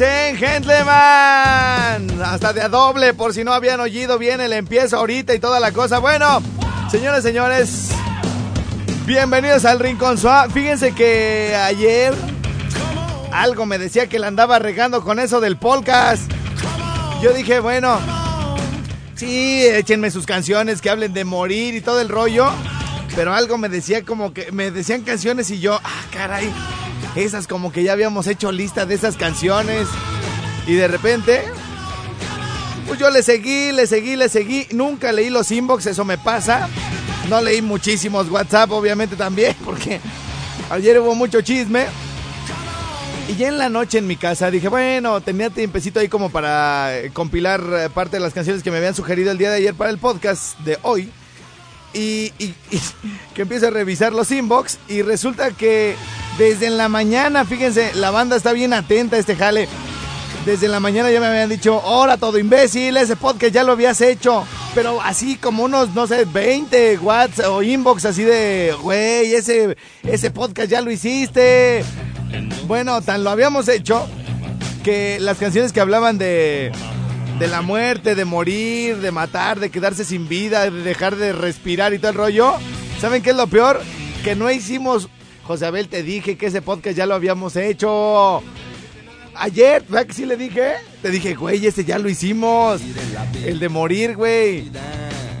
and gentlemen. Hasta de a doble, por si no habían oído bien el empiezo ahorita y toda la cosa. Bueno, señores, señores, bienvenidos al Rincón Suave. Fíjense que ayer algo me decía que la andaba regando con eso del podcast. Yo dije, bueno, sí, échenme sus canciones que hablen de morir y todo el rollo. Pero algo me decía como que me decían canciones y yo, ah, caray esas como que ya habíamos hecho lista de esas canciones. Y de repente, pues yo le seguí, le seguí, le seguí. Nunca leí los inbox, eso me pasa. No leí muchísimos WhatsApp, obviamente también, porque ayer hubo mucho chisme. Y ya en la noche en mi casa dije, bueno, tenía tiempecito ahí como para eh, compilar eh, parte de las canciones que me habían sugerido el día de ayer para el podcast de hoy. Y, que empiece a revisar los inbox y resulta que desde la mañana, fíjense, la banda está bien atenta a este jale. Desde la mañana ya me habían dicho, hola todo imbécil, ese podcast ya lo habías hecho. Pero así como unos, no sé, 20 watts o inbox así de, güey, ese, ese podcast ya lo hiciste. Bueno, tan lo habíamos hecho que las canciones que hablaban de, de la muerte, de morir, de matar, de quedarse sin vida, de dejar de respirar y todo el rollo, ¿saben qué es lo peor? Que no hicimos José Abel, te dije que ese podcast ya lo habíamos hecho. Ayer, ¿verdad que sí le dije? Te dije, güey, ese ya lo hicimos. El de morir, güey.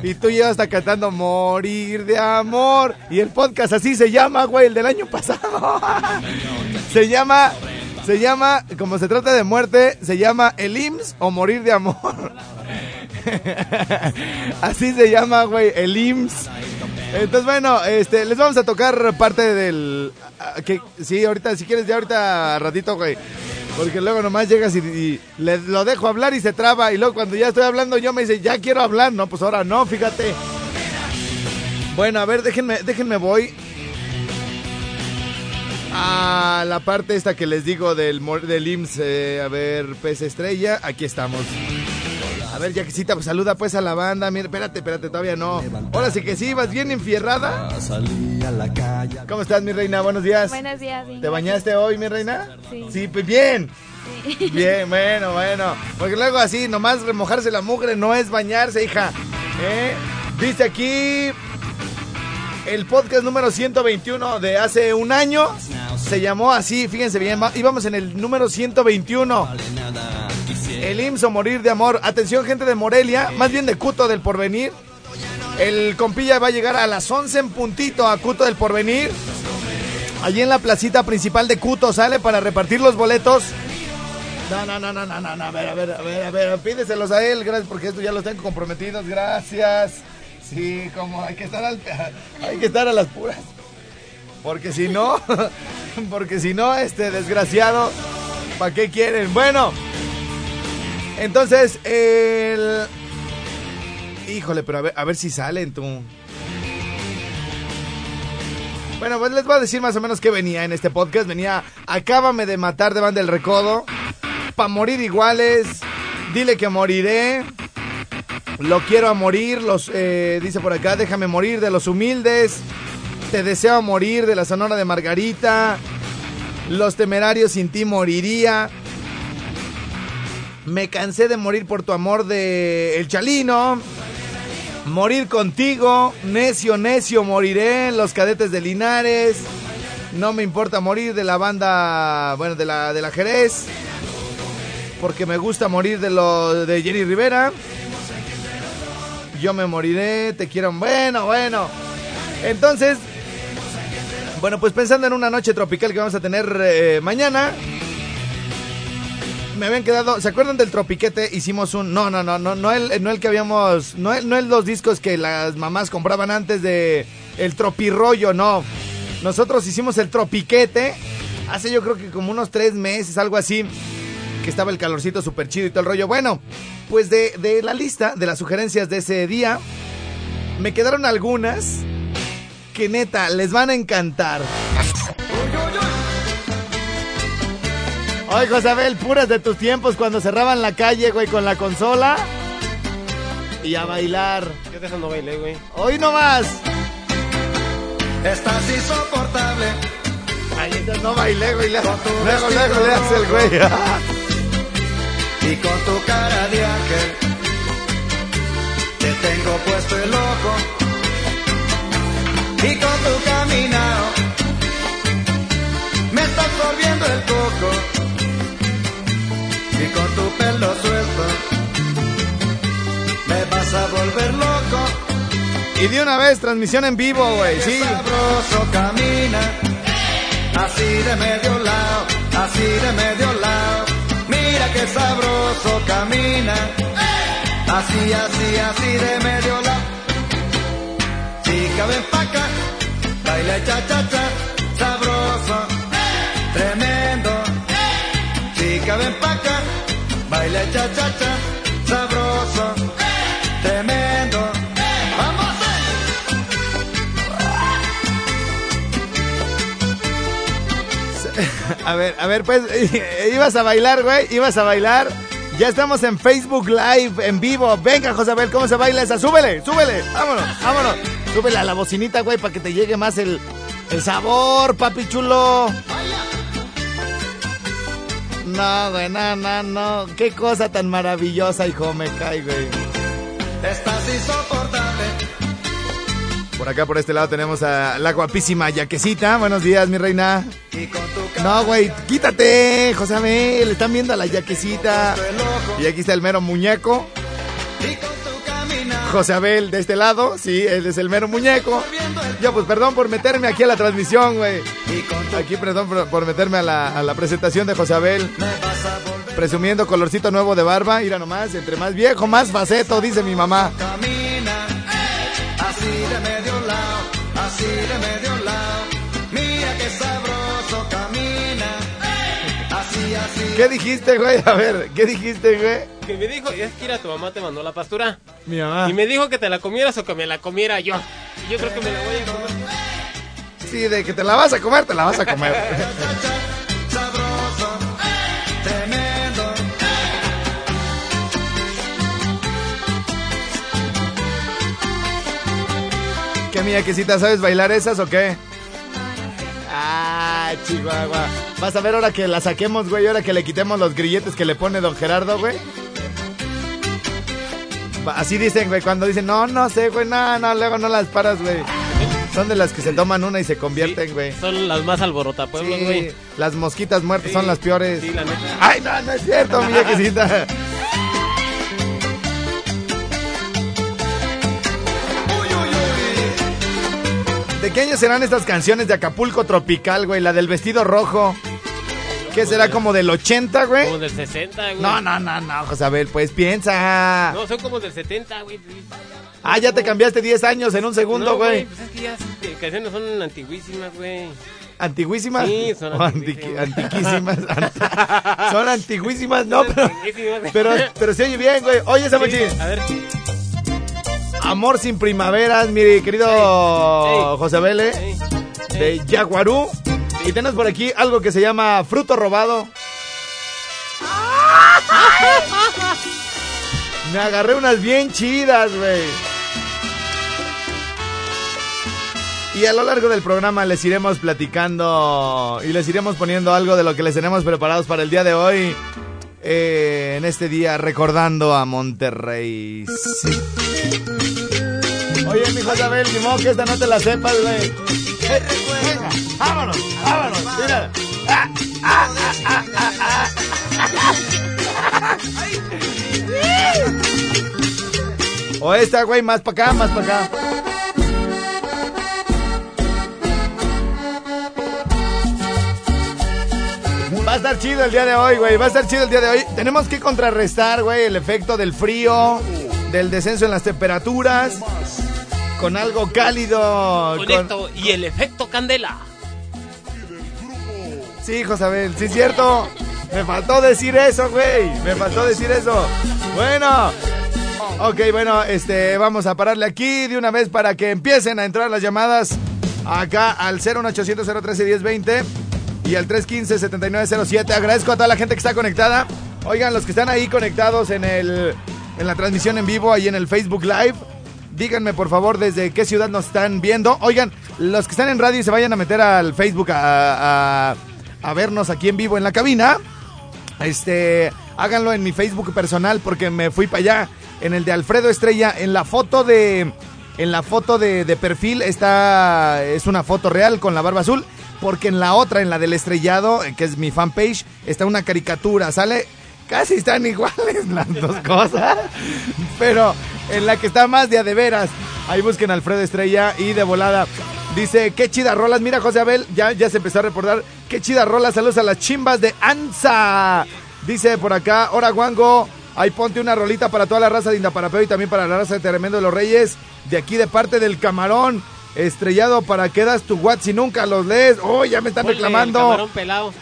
Y tú ya hasta cantando Morir de amor. Y el podcast así se llama, güey, el del año pasado. se llama, se llama, como se trata de muerte, se llama El IMSS o Morir de amor. así se llama, güey, el IMSS. Entonces, bueno, este, les vamos a tocar parte del... Que, sí, ahorita, si quieres, ya ahorita ratito, güey. Porque luego nomás llegas y, y lo dejo hablar y se traba. Y luego cuando ya estoy hablando yo me dice, ya quiero hablar. No, pues ahora no, fíjate. Bueno, a ver, déjenme, déjenme voy a la parte esta que les digo del, del IMSS. Eh, a ver, pez estrella, aquí estamos. A ver, Jaquecita, pues saluda pues a la banda. Mira, espérate, espérate, todavía no. Ahora sí que sí, vas bien enfierrada. ¿Cómo estás, mi reina? Buenos días. Buenos días. ¿Te bañaste hoy, mi reina? Sí. Sí, pues bien. Sí. Bien, bueno, bueno. Porque luego así, nomás remojarse la mugre no es bañarse, hija. ¿Eh? Dice aquí el podcast número 121 de hace un año. Se llamó así, fíjense bien, íbamos en el número 121. El IMSS o morir de amor. Atención, gente de Morelia, más bien de Cuto del Porvenir. El compilla va a llegar a las 11 en puntito a Cuto del Porvenir. Allí en la placita principal de Cuto sale para repartir los boletos. No, no, no, no, no, no, no, a ver, a ver, a ver, a ver, pídeselos a él, gracias, porque esto ya los tengo comprometidos, gracias. Sí, como hay que estar al, hay que estar a las puras. Porque si no, porque si no, este desgraciado, ¿para qué quieren? Bueno, entonces, el... Híjole, pero a ver, a ver si salen tú. Bueno, pues les voy a decir más o menos qué venía en este podcast. Venía, acábame de matar de banda del recodo. Pa' morir iguales. Dile que moriré. Lo quiero a morir. Los, eh, dice por acá, déjame morir de los humildes. Te deseo morir de la Sonora de Margarita. Los temerarios sin ti moriría. Me cansé de morir por tu amor de El Chalino. Morir contigo. Necio, necio, moriré. Los cadetes de Linares. No me importa morir de la banda, bueno, de la, de la Jerez. Porque me gusta morir de lo de Jenny Rivera. Yo me moriré, te quiero. Bueno, bueno. Entonces, bueno, pues pensando en una noche tropical que vamos a tener eh, mañana me habían quedado. ¿Se acuerdan del tropiquete? Hicimos un. No, no, no, no, no el, no el que habíamos. No el, no el los discos que las mamás compraban antes de. El tropirollo, no. Nosotros hicimos el tropiquete. Hace yo creo que como unos tres meses, algo así. Que estaba el calorcito súper chido y todo el rollo. Bueno, pues de, de la lista de las sugerencias de ese día, me quedaron algunas que neta les van a encantar. Oye, Josabel, puras de tus tiempos cuando cerraban la calle, güey, con la consola. Y a bailar. Yo de eso no bailé, güey. Hoy nomás. Estás insoportable. Ay, entonces no bailé, güey. Luego, luego le hace el güey. Y con tu cara de ángel. Te tengo puesto el ojo. Y con tu caminado. Me estás volviendo el coco. Y con tu pelo suelto. Me vas a volver loco. Y de una vez, transmisión en vivo, güey. Sí. Sabroso camina, así de medio lado, así de medio lado. Mira qué sabroso camina, así, así, así de medio lado. Chica, ven pa' acá, baila cha cha cha, baila cha cha cha, sabroso, tremendo. ¡Vamos! A ver, a ver, pues, ibas a bailar, güey, ibas a bailar. Ya estamos en Facebook Live, en vivo. Venga, Josabel, ¿cómo se baila esa? Súbele, súbele. Vámonos, vámonos. Súbele a la bocinita, güey, para que te llegue más el, el sabor, papi chulo. No, güey, no, no, no. Qué cosa tan maravillosa, hijo, me cae, güey. Estás insoportable. Por acá, por este lado, tenemos a la guapísima Yaquecita. Buenos días, mi reina. Y con tu cara No, güey, quítate, Josabel. Están viendo a la Yaquecita. Y aquí está el mero muñeco. Y con. José Abel de este lado, sí, él es el mero muñeco. Yo, pues perdón por meterme aquí a la transmisión, güey. Aquí, perdón por, por meterme a la, a la presentación de José Abel. Presumiendo colorcito nuevo de barba. Mira nomás, entre más viejo, más faceto, dice mi mamá. Camina. Así de medio lado. Así de medio ¿Qué dijiste, güey? A ver, ¿qué dijiste, güey? Que me dijo, es que ir a tu mamá te mandó la pastura. Mi mamá. Y me dijo que te la comieras o que me la comiera yo. Y yo creo que me la voy a comer. Sí, de que te la vas a comer, te la vas a comer. ¿Qué, mi Yaquecita, sabes bailar esas o qué? Ah, Chihuahua. Vas a ver ahora que la saquemos, güey, ahora que le quitemos los grilletes que le pone don Gerardo, güey. Así dicen, güey, cuando dicen, no, no sé, güey, no, no, luego no las paras, güey. Son de las que se toman una y se convierten, güey. Son las más alborotapueblos, Sí, güey. las mosquitas muertas Sí, son las peores. Sí, la neta. Ay, no, no es cierto, mi Yaquecita. ¿De qué año serán estas canciones de Acapulco Tropical, güey? La del vestido rojo. ¿Qué será como del 80, güey? Como del 60, güey. No, no, no, no, Josabel, pues piensa. No, son como del 70, güey. Ah, ya te cambiaste 10 años en un segundo, No, güey. Pues es que ya las canciones son antiguísimas, güey. ¿Antiguísimas? Sí, son antiguísimas. antiquísimas. Anti- son antiguísimas, no, pero, pero, pero se oye bien, güey. Oye, Samachi. Sí, A ver, Amor sin primaveras, mi querido. José Vélez, Ey, de. Yaguarú. Y tenemos por aquí algo que se llama fruto robado. Me agarré unas bien chidas, güey. Y a lo largo del programa les iremos platicando y les iremos poniendo algo de lo que les tenemos preparados para el día de hoy. eh, en este día recordando a Monterrey. Sí. Oye, mi Josabel, ni modo que esta no te la sepas, güey. Venga, vámonos, vámonos, mira. Ah, ah, ah. O esta, güey, más para acá, más para acá. Va a estar chido el día de hoy, güey. Va a estar chido el día de hoy. Tenemos que contrarrestar, güey, el efecto del frío, del descenso en las temperaturas, con algo cálido. con con- esto y el efecto candela. Sí, Josabel, sí es cierto. Me faltó decir eso, güey. Me faltó decir eso. Bueno. Ok, bueno, este, vamos a pararle aquí de una vez para que empiecen a entrar las llamadas acá al 01800 013 1020 y al 315-7907. Agradezco a toda la gente que está conectada. Oigan, los que están ahí conectados en, el, en la transmisión en vivo, ahí en el Facebook Live, díganme por favor desde qué ciudad nos están viendo. Oigan, los que están en radio y se vayan a meter al Facebook a, a, a vernos aquí en vivo en la cabina. Este, háganlo en mi Facebook personal porque me fui para allá. En el de Alfredo Estrella, en la foto de. En la foto de, de perfil está. Es una foto real con la barba azul. Porque en la otra, en la del estrellado, que es mi fanpage, está una caricatura. Sale. Casi están iguales las dos cosas. Pero en la que está más de a de veras. Ahí busquen Alfredo Estrella y de volada. Dice, qué chida rolas. Mira, José Abel, ya, ya se empezó a reportar. Qué chida rolas. Saludos a las chimbas de Anza. Dice por acá, hora Guango. Ahí ponte una rolita para toda la raza de Indaparapeo y también para la raza de Tremendo de los Reyes. De aquí de parte del camarón. Estrellado para que das tu WhatsApp si nunca los lees. Oh, ya me están Ponle reclamando. Camarón pelado.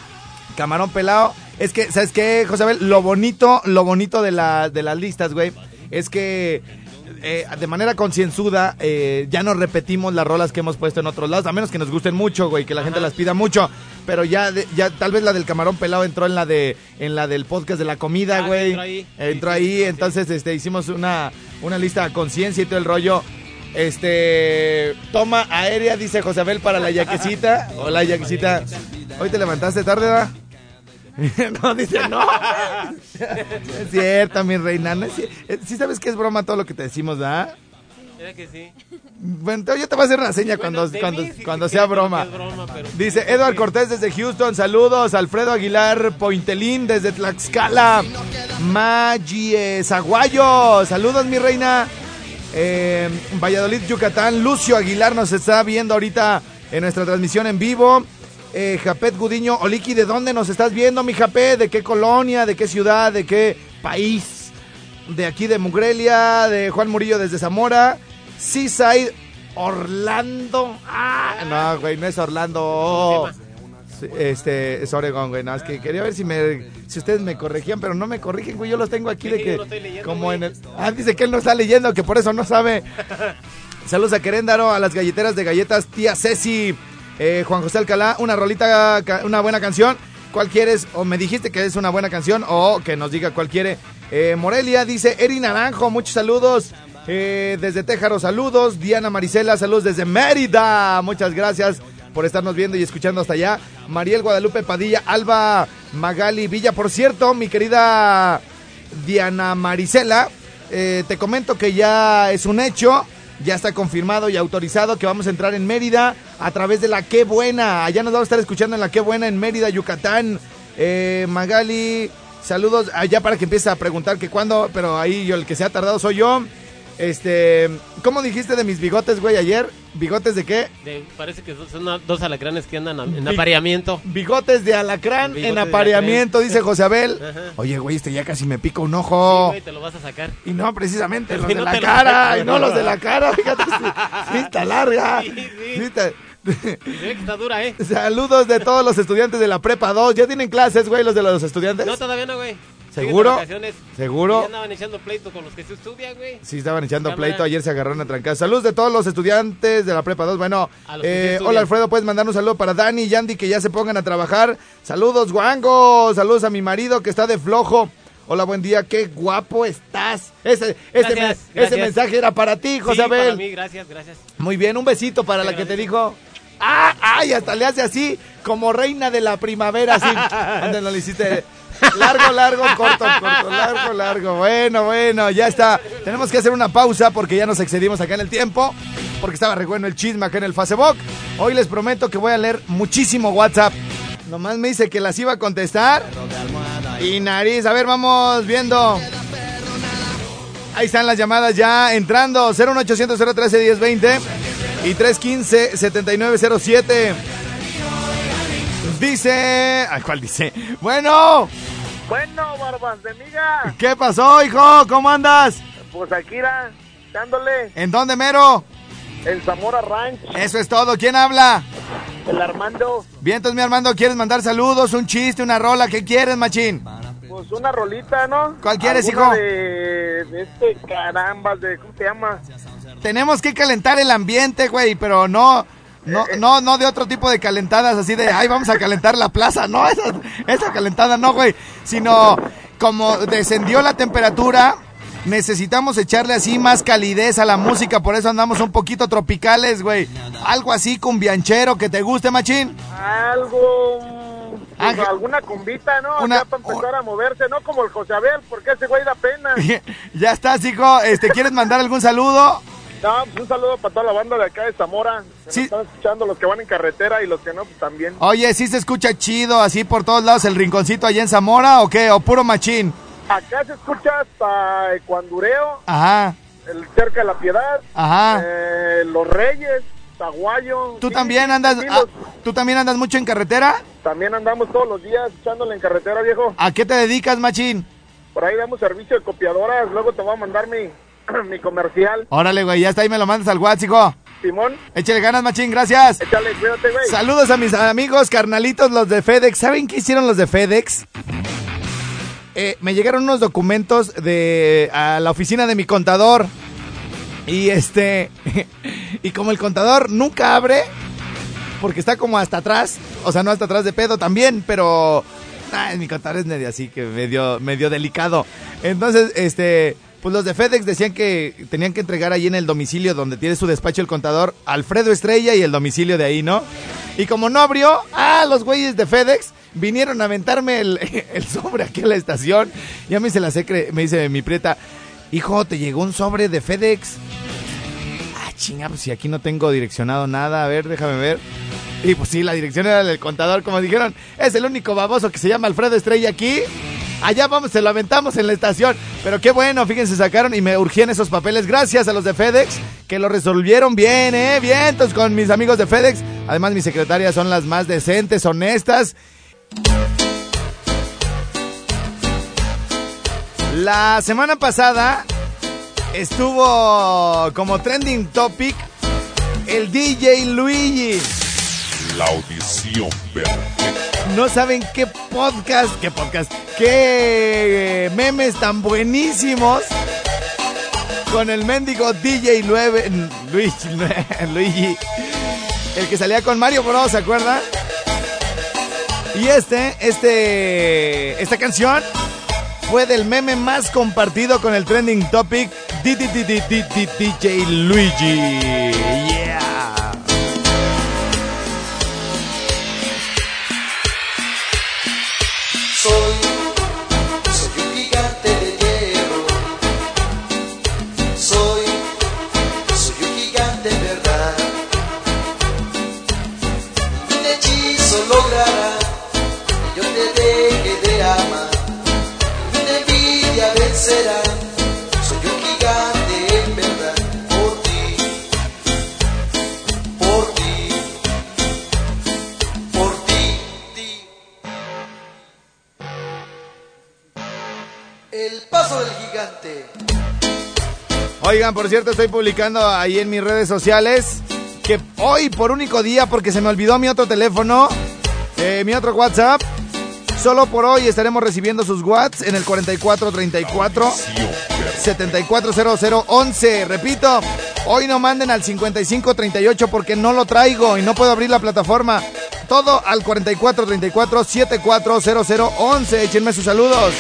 Camarón pelado. Es que, ¿sabes qué, José Abel? Lo bonito, lo bonito de, la, de las listas, güey, es que eh, de manera concienzuda eh, ya no repetimos las rolas que hemos puesto en otros lados, a menos que nos gusten mucho, güey, que la gente las pida mucho. Pero ya, de- ya tal vez la del camarón pelado entró en la de en la del podcast de la comida, Ah, güey. entró ahí. Entró Sí, sí, ahí, sí. entonces este, hicimos una, una lista a conciencia y todo el rollo. Este, toma aérea, dice José Abel para la yaquecita. Hola, yaquecita. Hoy te levantaste tarde, ¿verdad? no, dice no. es cierto, mi reina. No es cier- eh, sí sabes que es broma todo lo que te decimos, ¿verdad? Mira que sí. Bueno, yo te voy a hacer una seña Bueno, cuando, cuando, sí cuando sea broma. es broma, pero- Dice Edward Cortés desde Houston, saludos. Alfredo Aguilar Pointelín desde Tlaxcala. Maggie Zaguayo, saludos mi reina. Eh, Valladolid, Yucatán. Lucio Aguilar nos está viendo ahorita en nuestra transmisión en vivo. Eh, Japet Gudiño, Oliki, ¿de dónde nos estás viendo, mi Japet? ¿De qué colonia? ¿De qué ciudad? ¿De qué país? De aquí de Mugrelia, de Juan Murillo desde Zamora. Seaside, Orlando. Ah, no, güey, no es Orlando. Este, es Oregon, güey. No, es que quería ver si me, si ustedes me corregían, pero no me corrigen, güey. Yo los tengo aquí de que, leyendo, como güey. en el, ah, dice que él no está leyendo, que por eso no sabe. Saludos a Queréndaro, a las galleteras de galletas, tía Ceci, eh, Juan José Alcalá, una rolita, una buena canción. ¿Cuál quieres? O me dijiste que es una buena canción, o que nos diga cuál quiere. Eh, Morelia dice, Eri Naranjo, muchos saludos. Eh, desde Téjaro, saludos. Diana Marisela, saludos desde Mérida. Muchas gracias por estarnos viendo y escuchando hasta allá. Mariel Guadalupe Padilla, Alba Magali Villa. Por cierto, mi querida Diana Marisela, te comento que ya es un hecho, ya está confirmado y autorizado que vamos a entrar en Mérida a través de la Qué Buena. Allá nos vamos a estar escuchando en la Qué Buena en Mérida, Yucatán. Eh, Magali, saludos allá para que empiece a preguntar que cuándo, pero ahí yo el que se ha tardado soy yo. Este, ¿cómo dijiste de mis bigotes, güey, ayer? ¿Bigotes de qué? De- parece que son dos alacranes que andan en Bi- apareamiento. Bigotes de alacrán Bigotes en de apareamiento, dice José Abel. Ajá. Oye, güey, este ya casi me pica un Sí, ojo. güey, te lo vas a sacar. Y no precisamente los Y de no la te los cara, saco. y no los de la cara, fíjate, sí, sí está larga. Sí, sí. Sí está- Y está dura, ¿eh? Saludos de todos los estudiantes de la Prepa 2. ¿Ya tienen clases, güey, los de los estudiantes? No, todavía no, güey. ¿Seguro? ¿Seguro? Ya andaban echando pleito con los que se estudian, güey. Sí, estaban echando Cámara. pleito, ayer se agarraron a trancar. Saludos de todos los estudiantes de la Prepa 2. Bueno, eh, hola Alfredo, puedes mandar un saludo para Dani y Yandy que ya se pongan a trabajar. Saludos, Guango. Saludos a mi marido que está de flojo. Hola, buen día, qué guapo estás. Ese, ese, Gracias, ese mensaje era para ti, José sí, Abel. para mí, gracias, gracias. Muy bien, un besito para la que te dijo. ¡Ah! ¡Ay! Hasta le hace así, como reina de la primavera, así. Antes no le hiciste. Largo, largo, corto, corto, largo, largo. Bueno, bueno, ya está. Tenemos que hacer una pausa porque ya nos excedimos acá en el tiempo. Porque estaba re bueno el chisme acá en el Facebook. Hoy les prometo que voy a leer muchísimo WhatsApp. Nomás me dice que las iba a contestar. Y nariz, a ver, vamos viendo. Ahí están las llamadas ya entrando. 01800 013 1020 y 315 7907. Dice. Ay, ¿Cuál dice? Bueno, Bueno, barbas de miga, ¿qué pasó, hijo? ¿Cómo andas? pues aquí dándole ¿En dónde, mero? el Zamora Ranch, Eso es todo. ¿Quién habla? el Armando, Bien, entonces, mi Armando, ¿quieres mandar saludos, un chiste, una rola? ¿Qué quieres, machín? Pues una rolita, ¿no? ¿Cuál quieres, ¿Alguna hijo? De, de este carambas, de, ¿cómo se llama? Tenemos que calentar el ambiente, güey, pero no, no, no, no de otro tipo de calentadas así de, ay, vamos a calentar la plaza, no, esa, esa calentada no, güey, sino como descendió la temperatura, necesitamos echarle así más calidez a la música, por eso andamos un poquito tropicales, güey, algo así cumbianchero que te guste, machín. Algo. pues, alguna cumbita, ¿no? Una- Acá para empezar a moverse, no como el José Abel, porque ese güey da pena. ya estás, hijo, este, ¿quieres mandar algún saludo? No, pues un saludo para toda la banda de acá de Zamora. Que Sí. nos están escuchando, los que van en carretera y los que no, pues también. Oye, ¿sí se escucha chido así por todos lados el rinconcito allá en Zamora o qué? ¿O puro machín? Acá se escucha hasta Ecuandureo, Ajá, el cerca de la Piedad, ajá. eh, Los Reyes, Taguayo. ¿Tú sí, también andas sí, los- tú también andas mucho en carretera? También andamos todos los días echándole en carretera, viejo. ¿A qué te dedicas, machín? Por ahí damos servicio de copiadoras, luego te voy a mandar mi, mi comercial. Órale, güey, ya está ahí me lo mandas al WhatsApp, hijo. Simón, Échale ganas, machín, gracias. échale, cuídate, güey. Saludos a mis amigos carnalitos, los de FedEx. ¿Saben qué hicieron los de FedEx? Eh, me llegaron unos documentos de a la oficina de mi contador. Y este. y como el contador nunca abre, porque está como hasta atrás. O sea, no hasta atrás de pedo también, pero. ay, mi contador es medio así, que medio, medio delicado. Entonces, este. Pues los de FedEx decían que tenían que entregar ahí en el domicilio donde tiene su despacho el contador, Alfredo Estrella y el domicilio de ahí, ¿no? Y como no abrió, ah, los güeyes de FedEx vinieron a aventarme el, el sobre aquí a la estación. Ya me dice la secre, me dice mi prieta, hijo, te llegó un sobre de FedEx. Ah, chinga, pues si aquí no tengo direccionado nada, a ver, déjame ver. Y pues sí, la dirección era del contador, como dijeron, es el único baboso que se llama Alfredo Estrella aquí. Allá vamos, se lo aventamos en la estación. Pero qué bueno, fíjense, sacaron y me urgían esos papeles gracias a los de FedEx, que lo resolvieron bien, ¿eh? Bien, entonces con mis amigos de FedEx. Además, mis secretarias son las más decentes, honestas. La semana pasada estuvo como trending topic el DJ Luigi. La audición perfecta. No saben qué podcast, qué podcast, qué memes tan buenísimos con el mendigo DJ Lueve, Luigi, Luigi, el que salía con Mario Bros, ¿se acuerdan? Y este, este, esta canción fue del meme más compartido con el trending topic DJ Luigi. Yeah. Por cierto, estoy publicando ahí en mis redes sociales que hoy por único día, porque se me olvidó mi otro teléfono, eh, mi otro WhatsApp, solo por hoy estaremos recibiendo sus WhatsApp en el 4434 740011. Repito, hoy no manden al 5538 porque no lo traigo y no puedo abrir la plataforma. Todo al 4434 740011. Échenme sus saludos.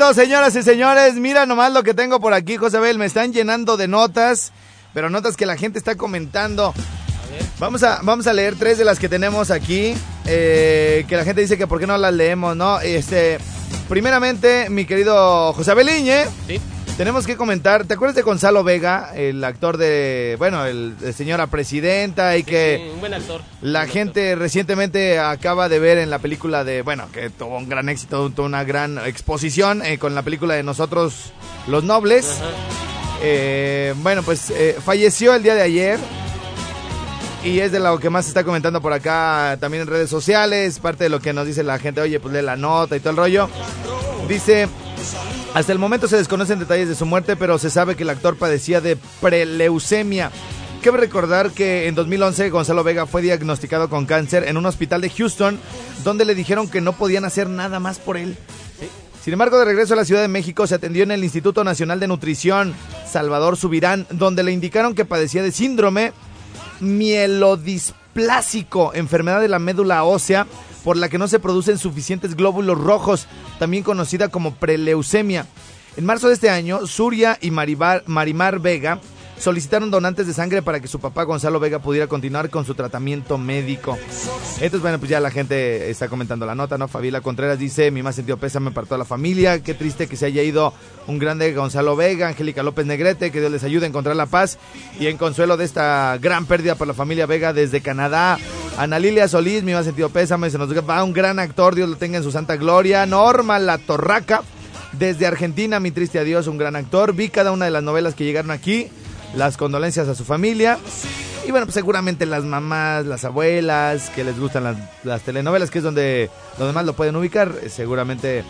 Vientos, señoras y señores. Mira nomás lo que tengo por aquí, Josabel. Me están llenando de notas, pero notas que la gente está comentando. Vamos a, vamos a leer tres de las que tenemos aquí. eh, que la gente dice que por qué no las leemos, ¿no? Este, primeramente, mi querido José Beliñe, Sí. Tenemos que comentar. ¿Te acuerdas de Gonzalo Vega, el actor de, bueno, el, de señora presidenta y que Sí, un buen actor. la Buen gente recientemente acaba de ver en la película de, bueno, que tuvo un gran éxito, tuvo una gran exposición eh, con la película de Nosotros los Nobles. Eh, bueno, pues eh, falleció el día de ayer. Y es de lo que más se está comentando por acá también en redes sociales. Parte de lo que nos dice la gente, oye, pues lee la nota y todo el rollo. Dice, hasta el momento se desconocen detalles de su muerte, pero se sabe que el actor padecía de preleucemia. Cabe recordar que en 2011 Gonzalo Vega fue diagnosticado con cáncer en un hospital de Houston, donde le dijeron que no podían hacer nada más por él. Sin embargo, de regreso a la Ciudad de México, se atendió en el Instituto Nacional de Nutrición Salvador Subirán, donde le indicaron que padecía de síndrome mielodisplásico, enfermedad de la médula ósea, por la que no se producen suficientes glóbulos rojos, también conocida como preleucemia. En marzo de este año, Suria y Marimar Vega solicitaron donantes de sangre para que su papá Gonzalo Vega pudiera continuar con su tratamiento médico. Entonces, bueno, pues ya la gente está comentando la nota, ¿no? Fabiola Contreras dice, mi más sentido pésame para toda la familia, qué triste que se haya ido un grande Gonzalo Vega, Angélica López Negrete, que Dios les ayude a encontrar la paz y en consuelo de esta gran pérdida para la familia Vega desde Canadá. Ana Lilia Solís, mi más sentido pésame, se nos va un gran actor, Dios lo tenga en su santa gloria. Norma La Torraca, desde Argentina, mi triste adiós, un gran actor. Vi cada una de las novelas que llegaron aquí. Las condolencias a su familia. Y bueno, pues seguramente las mamás, las abuelas, que les gustan las, las telenovelas, que es donde, donde más lo pueden ubicar, eh, seguramente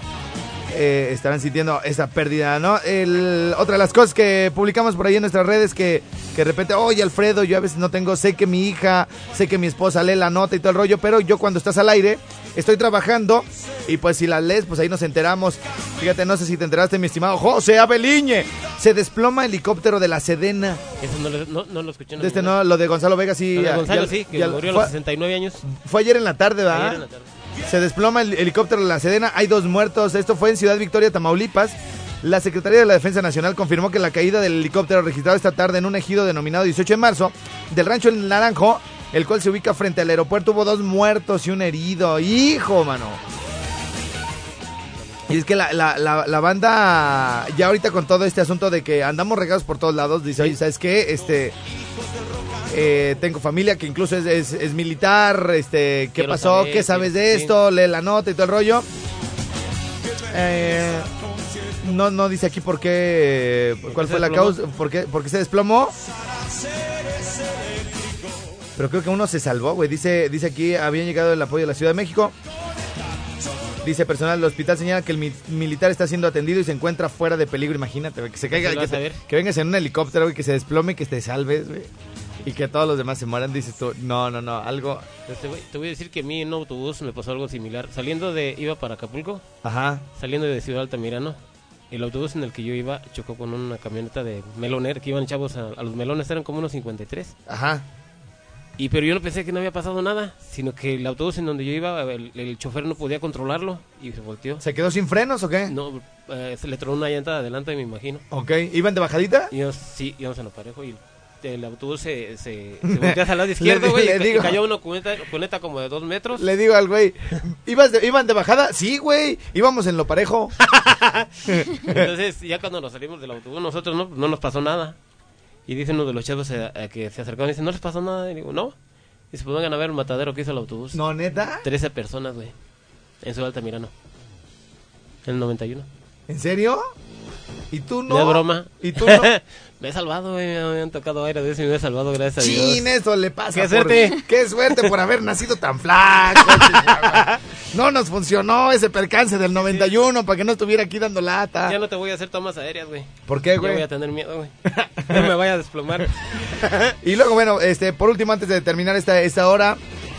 eh, estarán sintiendo esa pérdida, ¿no? El- otra de las cosas que publicamos por ahí en nuestras redes que, que de repente, oye Alfredo, yo a veces no tengo, sé que mi hija, sé que mi esposa lee la nota y todo el rollo, pero yo cuando estás al aire estoy trabajando y pues si la lees, pues ahí nos enteramos. Fíjate, no sé si te enteraste, mi estimado José Abeliñe, se desploma helicóptero de la Sedena. Eso no, lo- no, no lo escuché. De este no, lo de Gonzalo Vega sí. Lo de Gonzalo, ya- sí, que ya- murió a los 69 años. fue ayer en la tarde, ¿verdad? Ayer en la tarde. Se desploma el helicóptero de la Sedena, hay dos muertos. Esto fue en Ciudad Victoria, Tamaulipas. La Secretaría de la Defensa Nacional confirmó que la caída del helicóptero registrado esta tarde en un ejido denominado 18 de marzo del rancho El Naranjo, el cual se ubica frente al aeropuerto, hubo dos muertos y un herido. ¡Hijo, mano! Y es que la, la, banda, ya ahorita con todo este asunto de que andamos regados por todos lados, dice, oye, ¿sabes qué? Este, eh, tengo familia que incluso es, es- es militar, este, ¿qué Quiero pasó? saber, ¿Qué sabes de sí. esto? Lee la nota y todo el rollo. Eh, no, no dice aquí por qué, cuál se fue la desplomó? causa, por qué, por qué se desplomó. Pero creo que uno se salvó, güey. Dice, dice aquí, habían llegado el apoyo de la Ciudad de México. Dice personal del hospital señala que el mi- militar está siendo atendido y se encuentra fuera de peligro. Imagínate, güey, que se caiga, ¿Qué que, vas a te- ver? que vengas en un helicóptero, güey, que se desplome, que te salves, güey. Y que todos los demás se mueran, dices tú. No, no, no, algo. Te, voy, te voy a decir que a mí en un autobús me pasó algo similar. Saliendo de, iba para Acapulco, Ajá. saliendo de Ciudad Altamirano, el autobús en el que yo iba chocó con una camioneta de meloner que iban chavos a, a los melones, eran como unos 53. Ajá. Y pero yo no pensé que no había pasado nada, sino que el autobús en donde yo iba, el, el chofer no podía controlarlo y se volteó. ¿Se quedó sin frenos o qué? No, eh, se le tronó una llanta de adelante, me imagino. Ok. ¿Iban de bajadita? Y yo, sí, íbamos en lo parejo y el autobús se, se, se volteó hacia el lado izquierdo, güey, le y, digo. cayó una cuneta, cuneta como de dos metros. Le digo al güey, ¿ibas de- ¿iban de bajada? Sí, güey. Íbamos en lo parejo. Entonces, ya cuando nos salimos del autobús, nosotros no, no nos pasó nada. Y dice uno de los chavos eh, eh, que se acercaron y dice, ¿no les pasó nada? Y digo, no. Y se pues vengan a ver el matadero que hizo el autobús. No, neta. 13 personas, güey. En Ciudad Altamirano. En el 91. ¿En serio? ¿Y tú no? Es broma. ¿Y tú no? me he salvado, güey. Me han tocado aire de eso y me he salvado, gracias a Dios. Chin, eso le pasa. Qué por- suerte. Qué suerte por haber nacido tan flaco. No nos funcionó ese percance del 91 para que no estuviera aquí dando lata. Ya no te voy a hacer tomas aéreas, güey. ¿Por qué, Ya voy güey? a tener miedo, güey. No me vaya a desplomar. Y luego, bueno, este, por último, antes de terminar esta, esta hora,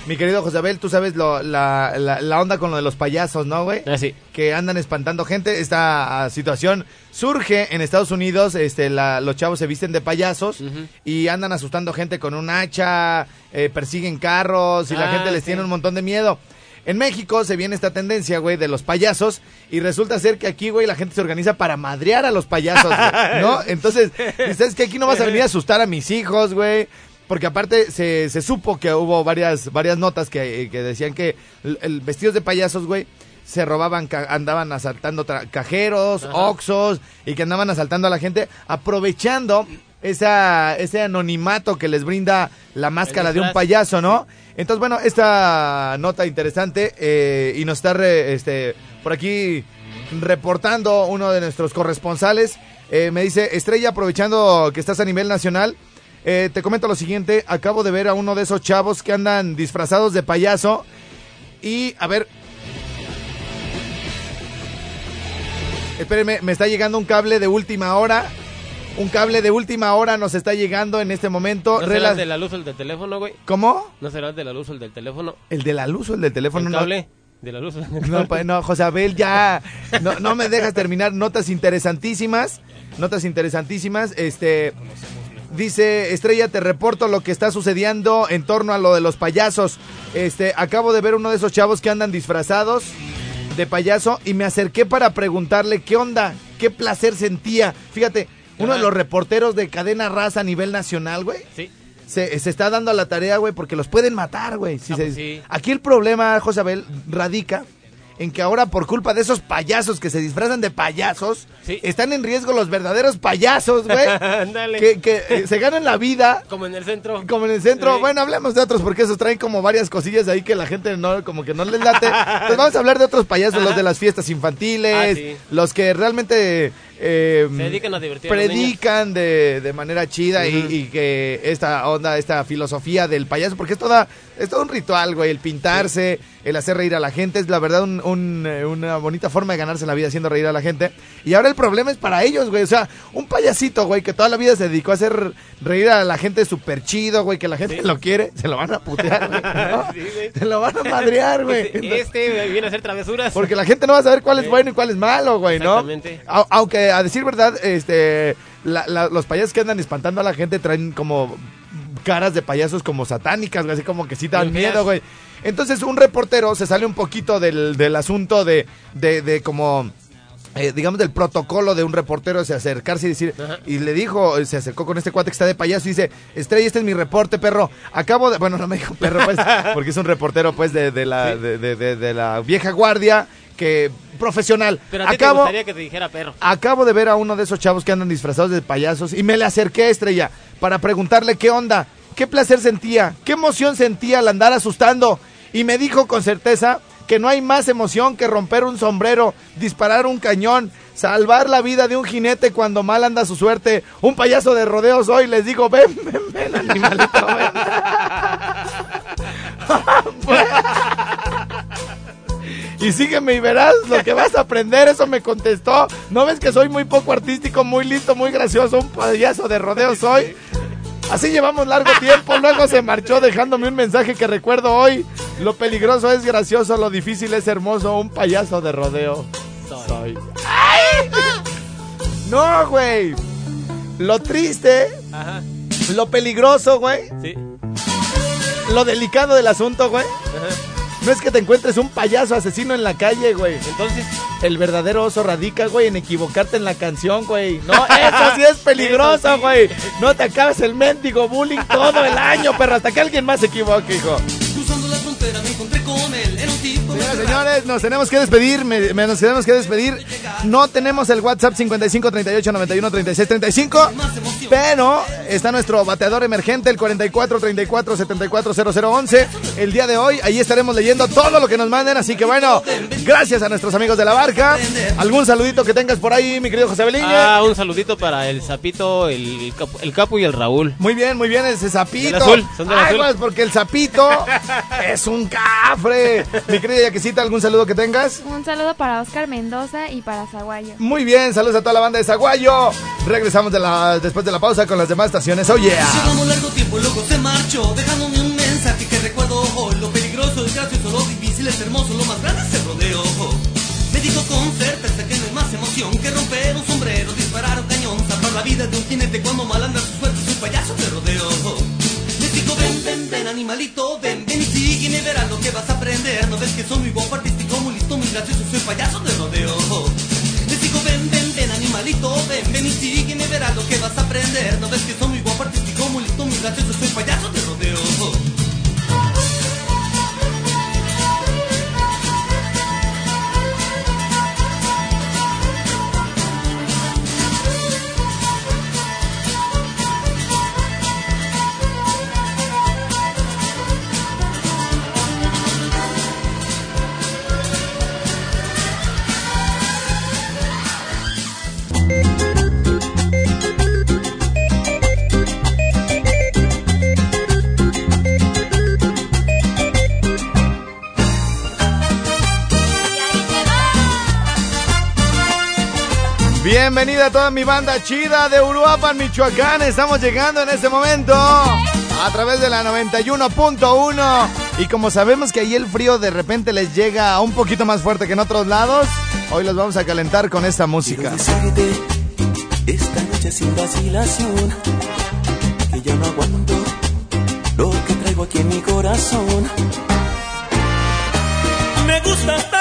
mi querido Josabel, tú sabes lo- la, la, la onda con lo de los payasos, ¿no, güey? Ah, sí. que andan espantando gente. Esta ah, situación surge en Estados Unidos. Este, la- los chavos se visten de payasos y andan asustando gente con un hacha, eh, persiguen carros y la Ah, gente les sí. tiene un montón de miedo. En México se viene esta tendencia, güey, de los payasos y resulta ser que aquí, güey, la gente se organiza para madrear a los payasos, güey, ¿no? Entonces, ¿sabes que aquí no vas a venir a asustar a mis hijos, güey? Porque aparte se, se supo que hubo varias, varias notas que, que decían que el, el vestidos de payasos, güey, se robaban, ca- andaban asaltando cajeros, oxos y que andaban asaltando a la gente, aprovechando esa, ese anonimato que les brinda la máscara de un payaso, ¿no? Entonces, bueno, esta nota interesante eh, y nos está re- este, por aquí reportando uno de nuestros corresponsales. eh, me dice, Estrella, aprovechando que estás a nivel nacional, eh, te comento lo siguiente, acabo de ver a uno de esos chavos que andan disfrazados de payaso y, a ver... Espérenme, me está llegando un cable de última hora. Un cable de última hora nos está llegando en este momento. ¿No será el de la luz o el del teléfono, güey? ¿Cómo? ¿No será el de la luz o el del teléfono? ¿El de la luz o el del teléfono? ¿El No- cable? ¿De la luz No, pues no, José Abel, ya. No, no me dejas terminar. Notas interesantísimas. Notas interesantísimas. Este. Dice Estrella, te reporto lo que está sucediendo en torno a lo de los payasos. Este, acabo de ver uno de esos chavos que andan disfrazados de payaso y me acerqué para preguntarle qué onda, qué placer sentía. Fíjate, uno de los reporteros de cadena raza a nivel nacional, güey, Sí. se, se está dando a la tarea, güey, porque los pueden matar, güey. Si Ah, se- pues sí. Aquí el problema, José Abel, radica en que ahora por culpa de esos payasos que se disfrazan de payasos, Sí. están en riesgo los verdaderos payasos, güey. Que que eh, se ganan la vida. Como en el centro. Como en el centro, Sí. bueno, hablemos de otros porque esos traen como varias cosillas ahí que la gente no, como que no les late. Entonces vamos a hablar de otros payasos, los de las fiestas infantiles, Ah, sí. los que realmente eh, dedican a predican de, de manera chida y- que esta onda, esta filosofía del payaso, porque es toda, es todo un ritual, güey, el pintarse, el hacer reír a la gente, es la verdad un- un, eh, una bonita forma de ganarse la vida haciendo reír a la gente. Y ahora el problema es para ellos, güey, o sea, un payasito, güey, que toda la vida se dedicó a hacer reír a la gente súper chido, güey, que la gente Sí. lo quiere, se lo van a putear, güey, ¿no? Sí, güey. Se lo van a madrear, güey. Este, este viene a hacer travesuras. Porque la gente no va a saber cuál es bueno y cuál es malo, güey, ¿no? Exactamente. Au- aunque a decir verdad, este, la- la- los payasos que andan espantando a la gente traen como caras de payasos como satánicas, güey, así como que sí dan miedo, güey. Entonces un reportero se sale un poquito del, del asunto de, de, de como... eh, digamos del protocolo de un reportero se acercarse y decir Ajá. y le dijo se acercó con este cuate que está de payaso y dice Estrella este es mi reporte perro acabo de bueno no me dijo perro pues porque es un reportero pues de, de la Sí. de, de- de- de la vieja guardia que profesional Pero a ti acabo te gustaría que te dijera perro. acabo de ver a uno de esos chavos que andan disfrazados de payasos y me le acerqué Estrella para preguntarle qué onda qué placer sentía qué emoción sentía al andar asustando y me dijo con certeza que no hay más emoción que romper un sombrero, disparar un cañón, salvar la vida de un jinete cuando mal anda su suerte. Un payaso de rodeos hoy les digo, ven, ven, ven, animalito, ven. Y sígueme y verás lo que vas a aprender, eso me contestó. ¿No ves que soy muy poco artístico, muy listo, muy gracioso? Un payaso de rodeos soy. Así llevamos largo tiempo, luego se marchó dejándome un mensaje que recuerdo hoy. Lo peligroso es gracioso, lo difícil es hermoso, un payaso de rodeo. Soy. ¡Ay! No, güey. Lo triste, Ajá. lo peligroso, güey. Sí. Lo delicado del asunto, güey. Ajá. No es que te encuentres un payaso asesino en la calle, güey. Entonces, El verdadero oso radica, güey, en equivocarte en la canción, güey. No, eso sí es peligroso, güey. No te acabes el mendigo bullying todo el año, pero hasta que alguien más se equivoque, hijo. Cruzando la frontera me señores, nos tenemos que despedir, me, me- nos tenemos que despedir. No tenemos el WhatsApp 55 38 91 36 35, más emoción. pero está nuestro bateador emergente, el 44 34 74 0011. El día de hoy, ahí estaremos leyendo todo lo que nos manden, así que bueno, gracias a nuestros amigos de la barca. ¿Algún saludito que tengas por ahí, mi querido José Beliñe? ah, un saludito para el Zapito, el, Capo- el y el Raúl. Muy bien, muy bien, ese sapito. Del azul, son del Ay, azul. pues, porque el sapito es un cafre. Mi querida Yaquisita, ¿algún saludo que tengas? Un saludo para Oscar Mendoza y para Zaguayo. Muy bien, saludos a toda la banda de Zaguayo. Regresamos de la, después de la pausa con las demás estaciones. Oh yeah. Llevamos largo tiempo, luego se marchó, dejándome un mensaje que recuerdo hoy. Lo peligroso es gracioso, lo difícil es hermoso, lo más grande es el rodeo. Me dijo con certeza que no hay más emoción que romper un sombrero, disparar un cañón, salvar la vida de un jinete cuando mal anda su suerte, es un payaso de rodeo. Me dijo ven, ven, ven, animalito, ven, ven y sígueme, verás lo que vas a aprender. No ves que soy muy guapo, artístico, muy listo, muy gracioso, soy payaso de rodeo. Les digo, ven, ven, ven, animalito, ven, ven y sígueme, verás lo que vas a aprender. No ves que soy muy guapo, artístico, muy listo, muy gracioso, soy payaso de rodeo. Bienvenida a toda mi banda chida de Uruapan, Michoacán. Estamos llegando en este momento a través de la 91.1. Y como sabemos que ahí el frío de repente les llega un poquito más fuerte que en otros lados, hoy los vamos a calentar con esta música. decirte esta noche sin vacilación que ya no aguanto lo que traigo aquí en mi corazón. Me gustas tanto,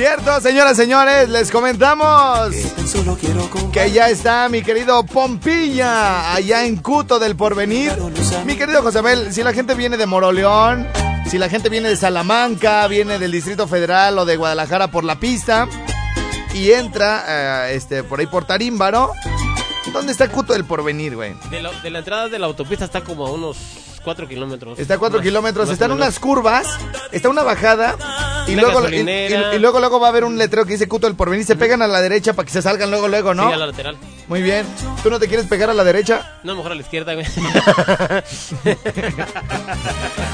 cierto, señoras y señores, les comentamos que ya está mi querido Pompilla, allá en Cuto del Porvenir. Mi querido Josabel, si la gente viene de Moroleón, si la gente viene de Salamanca, viene del Distrito Federal o de Guadalajara por la pista y entra eh, este, por ahí por Tarímbaro, ¿dónde está Cuto del Porvenir, güey? De la, de la entrada de la autopista está como a unos 4 kilómetros. Está a 4 Más- kilómetros, están unas curvas, está una bajada y Una luego, y, y- gasolinera. y luego luego va a haber un letrero que dice Cuto del Porvenir, se pegan a la derecha para que se salgan luego luego, ¿no? Sí, a la lateral. Muy bien. ¿Tú no te quieres pegar a la derecha? No, mejor a la izquierda, güey.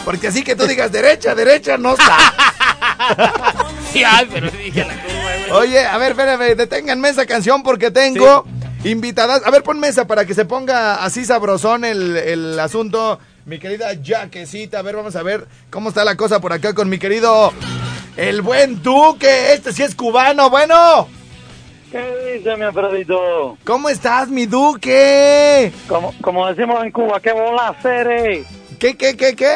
Porque así que tú digas derecha, derecha, no está. Sí, ay, pero dije a la curva, güey. Oye, a ver, espérame, deténganme esa canción porque tengo invitadas. A ver, pon mesa para que se ponga así sabrosón el, el asunto. Mi querida Jaquecita, a ver, vamos a ver cómo está la cosa por acá con mi querido el buen Duque. Este sí es cubano, bueno. ¿Qué dice mi Alfredito? ¿Cómo estás, mi Duque? Como, como decimos en Cuba, ¿qué bola hacer? ¿Qué, qué, qué, qué?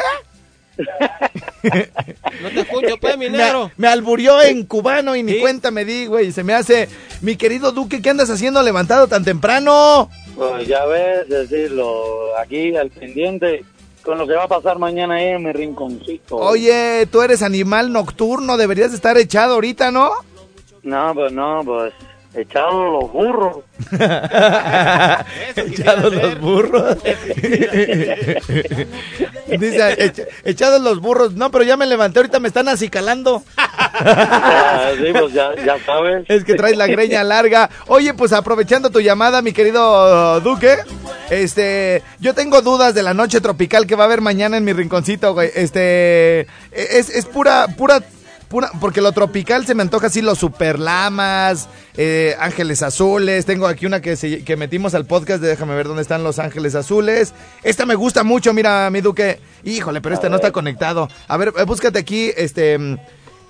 No te escucho, pues, mi Me, negro. me alburió en cubano y ni cuenta me di, güey. Se me hace, mi querido Duque, ¿qué andas haciendo levantado tan temprano? Pues ya ves, decirlo, aquí al pendiente con lo que va a pasar mañana ahí en mi rinconcito. Oye, tú eres animal nocturno, deberías estar echado ahorita, ¿no? No, pues no, pues echados los burros. echados los burros. Dice, "Echa- echados los burros. No, pero ya me levanté, ahorita me están acicalando. Ah, sí, pues ya, ya sabes. Es que traes la greña larga. Oye, pues aprovechando tu llamada, mi querido Duque, este, yo tengo dudas de la noche tropical que va a haber mañana en mi rinconcito, güey. Este, es, es pura, pura, pura, porque lo tropical se me antoja así los superlamas, eh, ángeles azules. Tengo aquí una que, se- que metimos al podcast, de déjame ver dónde están los ángeles azules. Esta me gusta mucho, mira, mi Duque. Híjole, pero este no está conectado. A ver, eh, búscate aquí, este...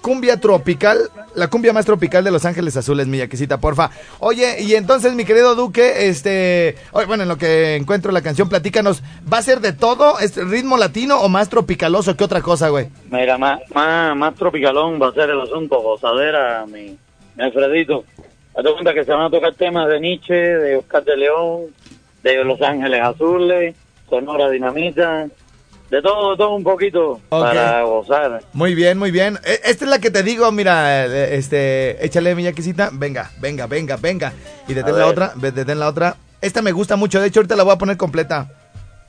Cumbia tropical, la cumbia más tropical de Los Ángeles Azules, mi yaquecita, porfa. Oye, y entonces, mi querido Duque, este, bueno, en lo que encuentro la canción, platícanos, ¿va a ser de todo? ¿Es ritmo latino o más tropicaloso que otra cosa, güey? Mira, más, más, más tropicalón va a ser el asunto, gozadera, mi, mi Alfredito. Hazte cuenta que se van a tocar temas de Nietzsche, de Oscar de León, de Los Ángeles Azules, Sonora Dinamita, de todo, de todo un poquito para gozar. Muy bien, muy bien. E- Esta es la que te digo, mira, eh, este, échale mi yaquecita, venga, venga, venga, venga. Y detén la otra, detén la otra. Esta me gusta mucho, de hecho ahorita la voy a poner completa.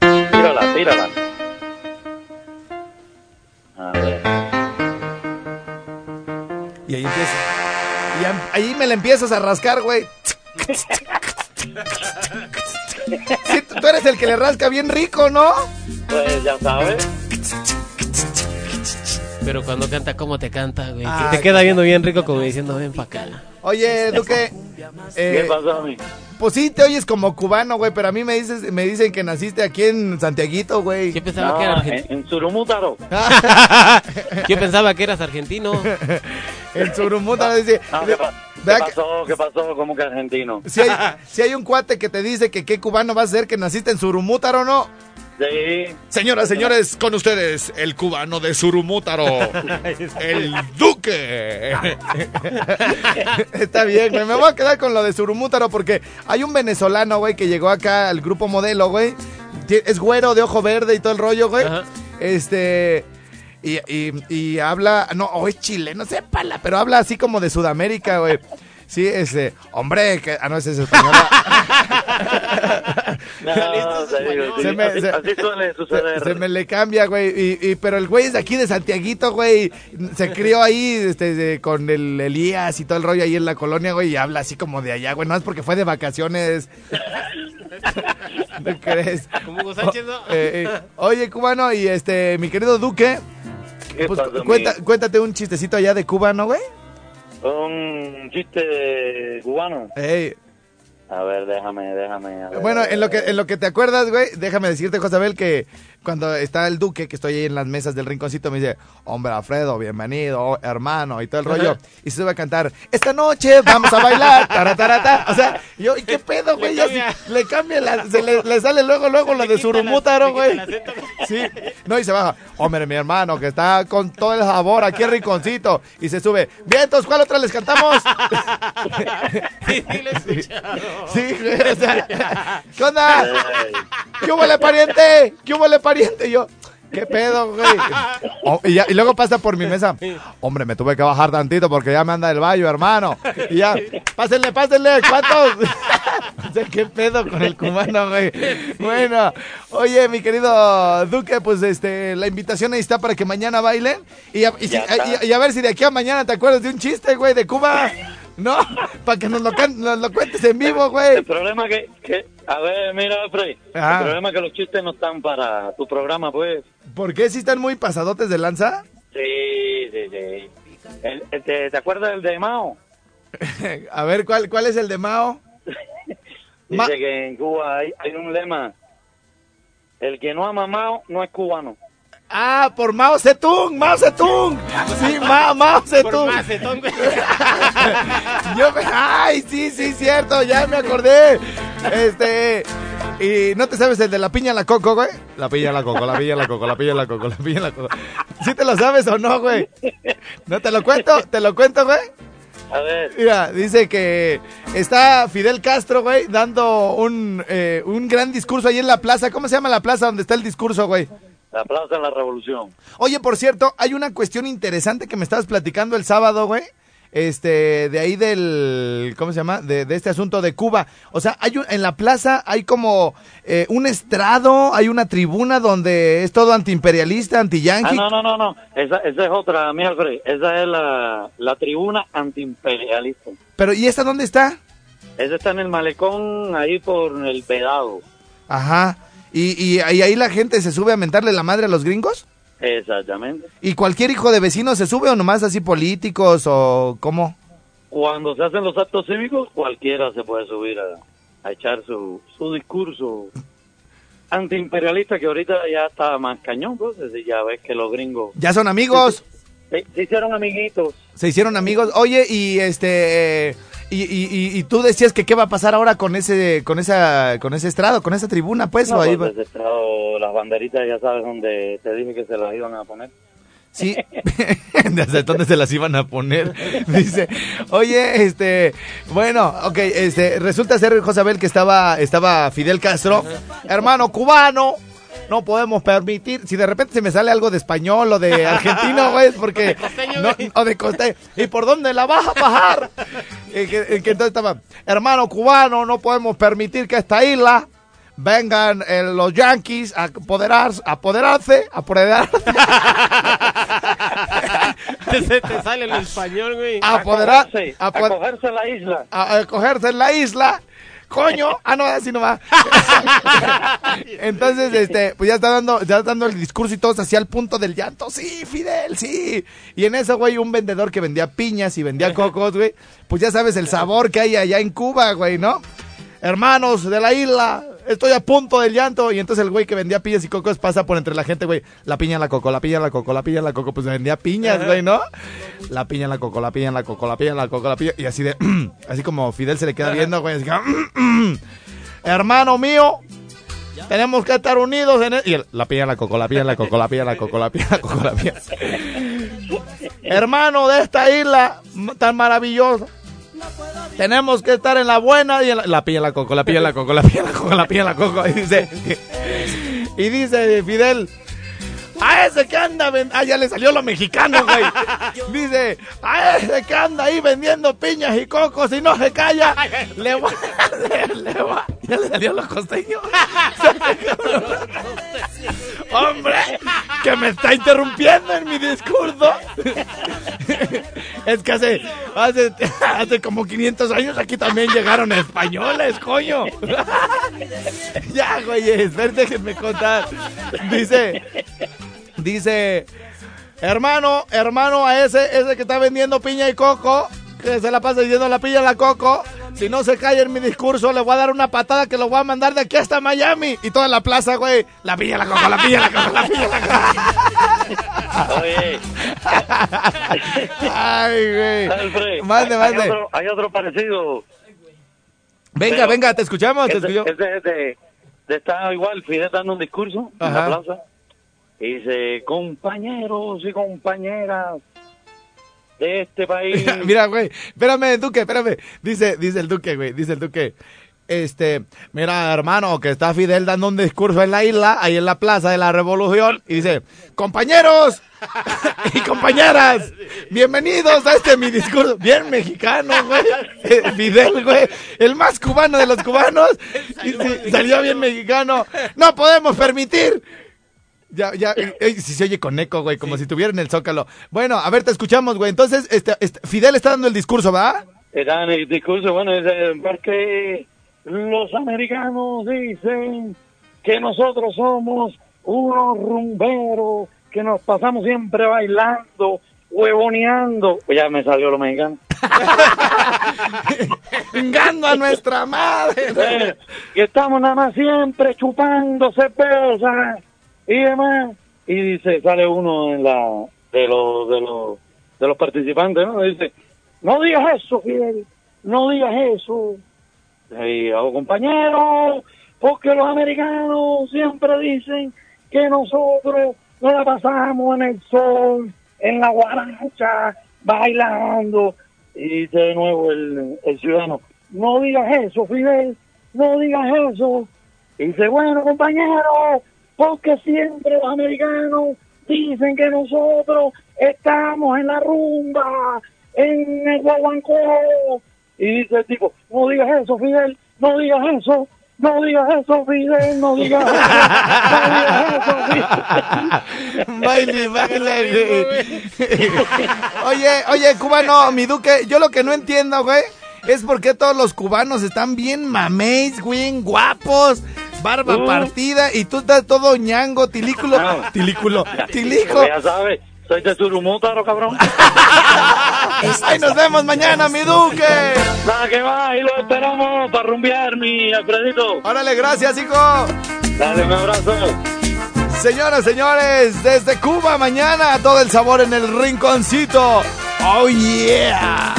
Tírala, tírala. A ver. Y ahí empieza. Y ahí me la empiezas a rascar, güey. Sí, tú eres el que le rasca bien rico, ¿no? Pues ya sabes. Pero cuando canta, ¿cómo te canta, güey? Ah, que te queda viendo bien rico como diciendo, ven pa' acá. Oye, Duque. eh, ¿Qué pasó a mí? Pues sí, te oyes como cubano, güey, pero a mí me dices, me dicen que naciste aquí en Santiaguito, güey. Yo pensaba No, que era en, argentino. en Surumútaro. Yo pensaba que eras argentino. El surumuta dice. No, ¿qué, pasó? ¿Qué pasó? ¿Cómo que argentino? Si hay, si hay un cuate que te dice que qué cubano vas a ser, que naciste en Surumútaro, ¿no? Sí. Señoras, señores, con ustedes, el cubano de Surumútaro, el Duque. Está bien, güey. Me voy a quedar con lo de Surumútaro porque hay un venezolano, güey, que llegó acá al grupo modelo, güey. Es güero, de ojo verde y todo el rollo, güey. Ajá. Este. Y, y, y habla. No, o es chileno, sépala, pero habla así como de Sudamérica, güey. Sí, ese. Hombre, que. Ah, no, ese es español. No, Se me- así, se- así suele suceder. Se me le cambia, güey. Y, y- pero el güey es de aquí de Santiaguito, güey. Se crió ahí este, de- con el Elías y todo el rollo ahí en la colonia, güey. Y habla así como de allá, güey. No es porque fue de vacaciones. ¿No crees? Como Hugo Sánchez, ¿no? Eh, eh, Oye, cubano, y este, mi querido Duque. ¿Qué Pues, cuenta- cuéntate un chistecito allá de Cuba, ¿no, güey? Un chiste cubano. Ey, A ver, déjame, déjame. a ver, Bueno, en lo que en lo que te acuerdas, güey, déjame decirte, Josabel, que cuando está el Duque, que estoy ahí en las mesas del rinconcito, me dice, hombre, Alfredo, bienvenido, hermano, y todo el rollo. Y se sube a cantar, esta noche vamos a bailar, taratarata. O sea, yo, ¿y qué pedo, güey? Ya cambia. si- le cambia, la- se le, le sale luego, luego lo de surumútaro, güey. Sí, no, y se baja, hombre, mi hermano, que está con todo el sabor aquí el rinconcito. Y se sube, vientos, ¿cuál otra les cantamos? Sí, sí, lo he escuchado. Sí, güey, o sea, ¿qué onda? ¿Qué hubo, pariente? ¿Qué hubo, pariente? Y yo, ¿qué pedo, güey? Oh, y, ya- y luego pasa por mi mesa. Hombre, me tuve que bajar tantito porque ya me anda el baño, hermano. Y ya, pásenle, pásenle, ¿cuántos? o sea, ¿qué pedo con el cubano, güey? Bueno, oye, mi querido Duque, pues este, la invitación ahí está para que mañana bailen. Y a, y si- y- y a ver si de aquí a mañana te acuerdas de un chiste, güey, de Cuba. ¿No? Para que nos lo, can- nos lo cuentes en vivo, güey. El problema que, que, a ver, mira, Frey, Ah. el problema es que los chistes no están para tu programa, pues. ¿Por qué si están muy pasadotes de lanza? Sí, sí, sí. El- el- ¿te, ¿Te acuerdas del de Mao? A ver, ¿cuál, cuál es el de Mao? Ma- Dice que en Cuba hay, hay un lema, el que no ama Mao no es cubano. Ah, por Mao Zedong, Mao Zedong. Sí, Ma, Mao Por Zedong. macetón, güey. Yo me, ay, sí, sí, cierto, ya me acordé. Este, y no te sabes el de la piña a la coco, güey. La piña a la coco, la piña a la coco, la piña a la coco, la piña a la coco. ¿Sí te lo sabes o no, güey? No te lo cuento, te lo cuento, güey. A ver, Mira, dice que está Fidel Castro, güey, dando un, eh, un gran discurso ahí en la plaza. ¿Cómo se llama la plaza donde está el discurso, güey? La Plaza de la Revolución. Oye, por cierto, hay una cuestión interesante que me estabas platicando el sábado, güey. Este, de ahí del, ¿cómo se llama? De, de este asunto de Cuba. O sea, hay un- en la plaza hay como eh, un estrado, hay una tribuna donde es todo antiimperialista, Ah, anti-yankee. no, no, no, no. Esa, esa es otra, mi Alfred. Esa es la, la tribuna antiimperialista. Pero, ¿y esta dónde está? Esa está en el malecón, ahí por el pedado. Ajá. ¿Y, y, y ahí la gente se sube a mentarle la madre a los gringos? Exactamente. ¿Y cualquier hijo de vecino se sube o nomás así políticos o cómo? Cuando se hacen los actos cívicos, cualquiera se puede subir a, a echar su, su discurso antiimperialista, que ahorita ya está más cañón, pues, es decir, ya ves que los gringos ¿Ya son amigos? se, se hicieron amiguitos. Se hicieron amigos. Oye, y este eh, y, y, y- y tú decías que qué va a pasar ahora con ese con esa con ese estrado, con esa tribuna, pues, No, o ahí pues, va- estrado, las banderitas ya sabes dónde te dije que se las iban a poner. Sí. ¿Desde dónde se las iban a poner? Dice, "Oye, este, bueno, ok, este resulta ser Josabel que estaba estaba Fidel Castro, hermano cubano. No podemos permitir, si de repente se me sale algo de español o de argentino, güey, es porque no, o de costeño. ¿Y por dónde la vas a bajar? Y que, y que entonces estaba, hermano cubano, no podemos permitir que esta isla vengan eh, los yanquis a apoderarse, apoderarse, apoderarse, Se te sale el español, güey. apoderar, Acogerse, apo- acogerse a la isla. a, a cogerse en la isla coño. Ah, no, así no va. Entonces, este, pues ya está dando, ya está dando el discurso y todos hacia el punto del llanto. Sí, Fidel, sí. Y en eso, güey, un vendedor que vendía piñas y vendía cocos, güey, pues ya sabes el sabor que hay allá en Cuba, güey, ¿no? Hermanos de la isla, estoy a punto del llanto. Y entonces el güey que vendía piñas y cocos pasa por entre la gente, güey. La piña, la coco, la piña, la coco, la piña, la coco. Pues vendía piñas, güey, ¿no? La piña, la coco, la piña, la coco, la piña, la coco, la piña. Y así de, así como Fidel se le queda viendo, güey. Así que, hermano mío, tenemos que estar unidos en el... Y el- la piña, la coco, la piña, la coco, la piña, la coco, la piña, la coco, la piña. Hermano de esta isla tan maravillosa. Tenemos que estar en la buena y en la, la piña, la coco, la piña, la coco, la piña, la coco, la piña, la coco. Y dice, y dice Fidel, a ese que anda, ah, ya le salió lo mexicano, güey. Dice, a ese que anda ahí vendiendo piñas y cocos y no se calla, le voy a, le voy a- ya le salió lo costeño. Hombre, que me está interrumpiendo en mi discurso. Es que hace, hace, hace como 500 años aquí también llegaron españoles, coño. Ya, güey, espérate, déjenme contar. Dice, dice, hermano, hermano, a ese, ese que está vendiendo piña y coco, que se la pasa diciendo la y la coco, si no se calla en mi discurso, le voy a dar una patada que lo voy a mandar de aquí hasta Miami. Y toda la plaza, güey, la piña, la coco, la piña, la coco, la piña, la coco. Oye, Ay, güey. Alfred, Mande, hay- mande. Hay otro, hay otro parecido. Venga, Pero- venga, te escuchamos, te Ese- escuchamos. ese es de, de estar igual, Fidel dando un discurso en Ajá. la plaza. Y dice, compañeros y compañeras de este país. Mira, güey, espérame, Duque, espérame. Dice, dice el Duque, güey, dice el Duque. Este, mira, hermano, que está Fidel dando un discurso en la isla, ahí en la Plaza de la Revolución, y dice, compañeros y compañeras, bienvenidos a este mi discurso. Bien mexicano, güey. Eh, Fidel, güey, el más cubano de los cubanos. Y salió bien mexicano. No podemos permitir ya, ya, eh, eh, si se oye con eco, güey, como si estuviera en el Zócalo. Bueno, a ver, te escuchamos, güey. Entonces, este, este, Fidel está dando el discurso, ¿va? Era en el discurso, bueno, dice, porque los americanos dicen que nosotros somos unos rumberos, que nos pasamos siempre bailando, huevoneando. Pues ya me salió lo mexicano. Vengando a nuestra madre. Eh, que estamos nada más siempre chupando cerveza y demás. Y dice, sale uno en la de los de los de los participantes, ¿no? Dice, no digas eso, Fidel, no digas eso. Y hago compañero, porque los americanos siempre dicen que nosotros no la pasamos en el sol, en la guaracha, bailando. Y dice de nuevo el, el ciudadano, no digas eso, Fidel, no digas eso. Y dice, bueno, compañero, porque siempre los americanos dicen que nosotros estamos en la rumba, en el guaguancó. Y dice el tipo, no digas eso, Fidel, no digas eso, no digas eso, Fidel, no digas eso, no digas eso, Fidel. Baile, baile. Oye, oye, cubano, mi duque, yo lo que no entiendo, güey, es por qué todos los cubanos están bien mameis, güey, guapos, barba Uh. partida, y tú estás todo ñango, tilículo, tilículo, tilico. Ya sabes, soy de Surumútaro, cabrón. Ahí nos vemos mañana, mi duque. Nada que va, ahí lo esperamos para rumbear, mi Alfredito. Órale, gracias, hijo. Dale un abrazo. Señoras, señores, desde Cuba mañana todo el sabor en el rinconcito. Oh yeah.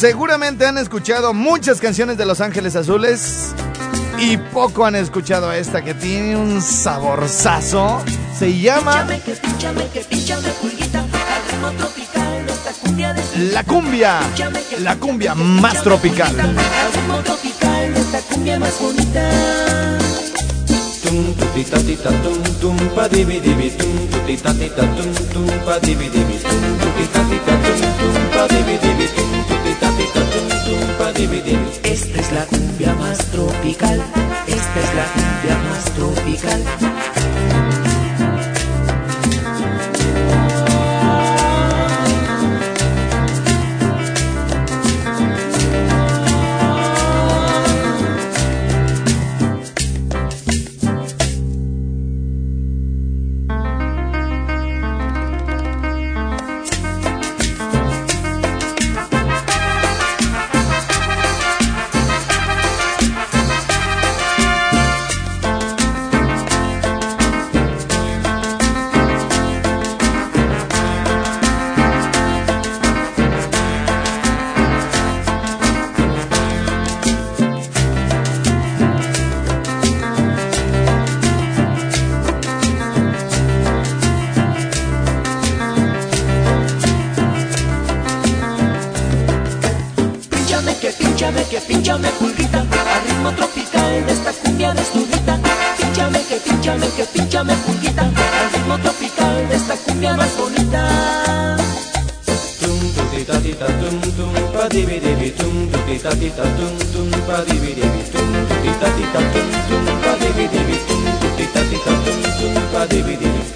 Seguramente han escuchado muchas canciones de Los Ángeles Azules y poco han escuchado esta que tiene un saborzazo. Se llama La Cumbia, la cumbia más tropical. esta cumbia más bonita. Tum tutita tita tum tum pa divi divi tum tutita tita tum tum pa divi divi tum tutita tita tum tum esta es la cumbia más tropical, esta es la cumbia más tropical.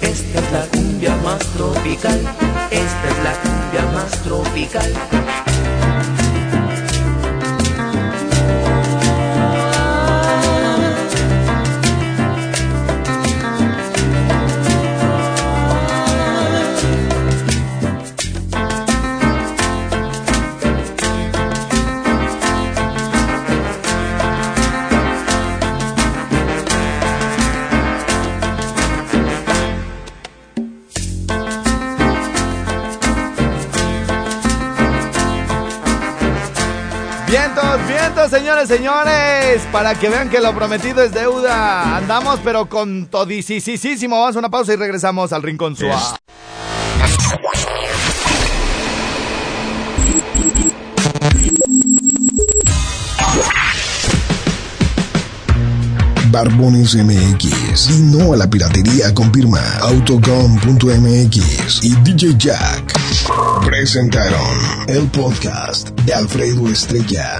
Esta es la cumbia más tropical. Esta es la cumbia más tropical Señores, señores. Para que vean que lo prometido es deuda. Andamos, pero con todisísimo. Vamos a una pausa y regresamos al Rincón Suave. Barbones MX. Y no a la piratería con firma Autocom.mx y DJ Jack. Presentaron el podcast de Alfredo Estrella.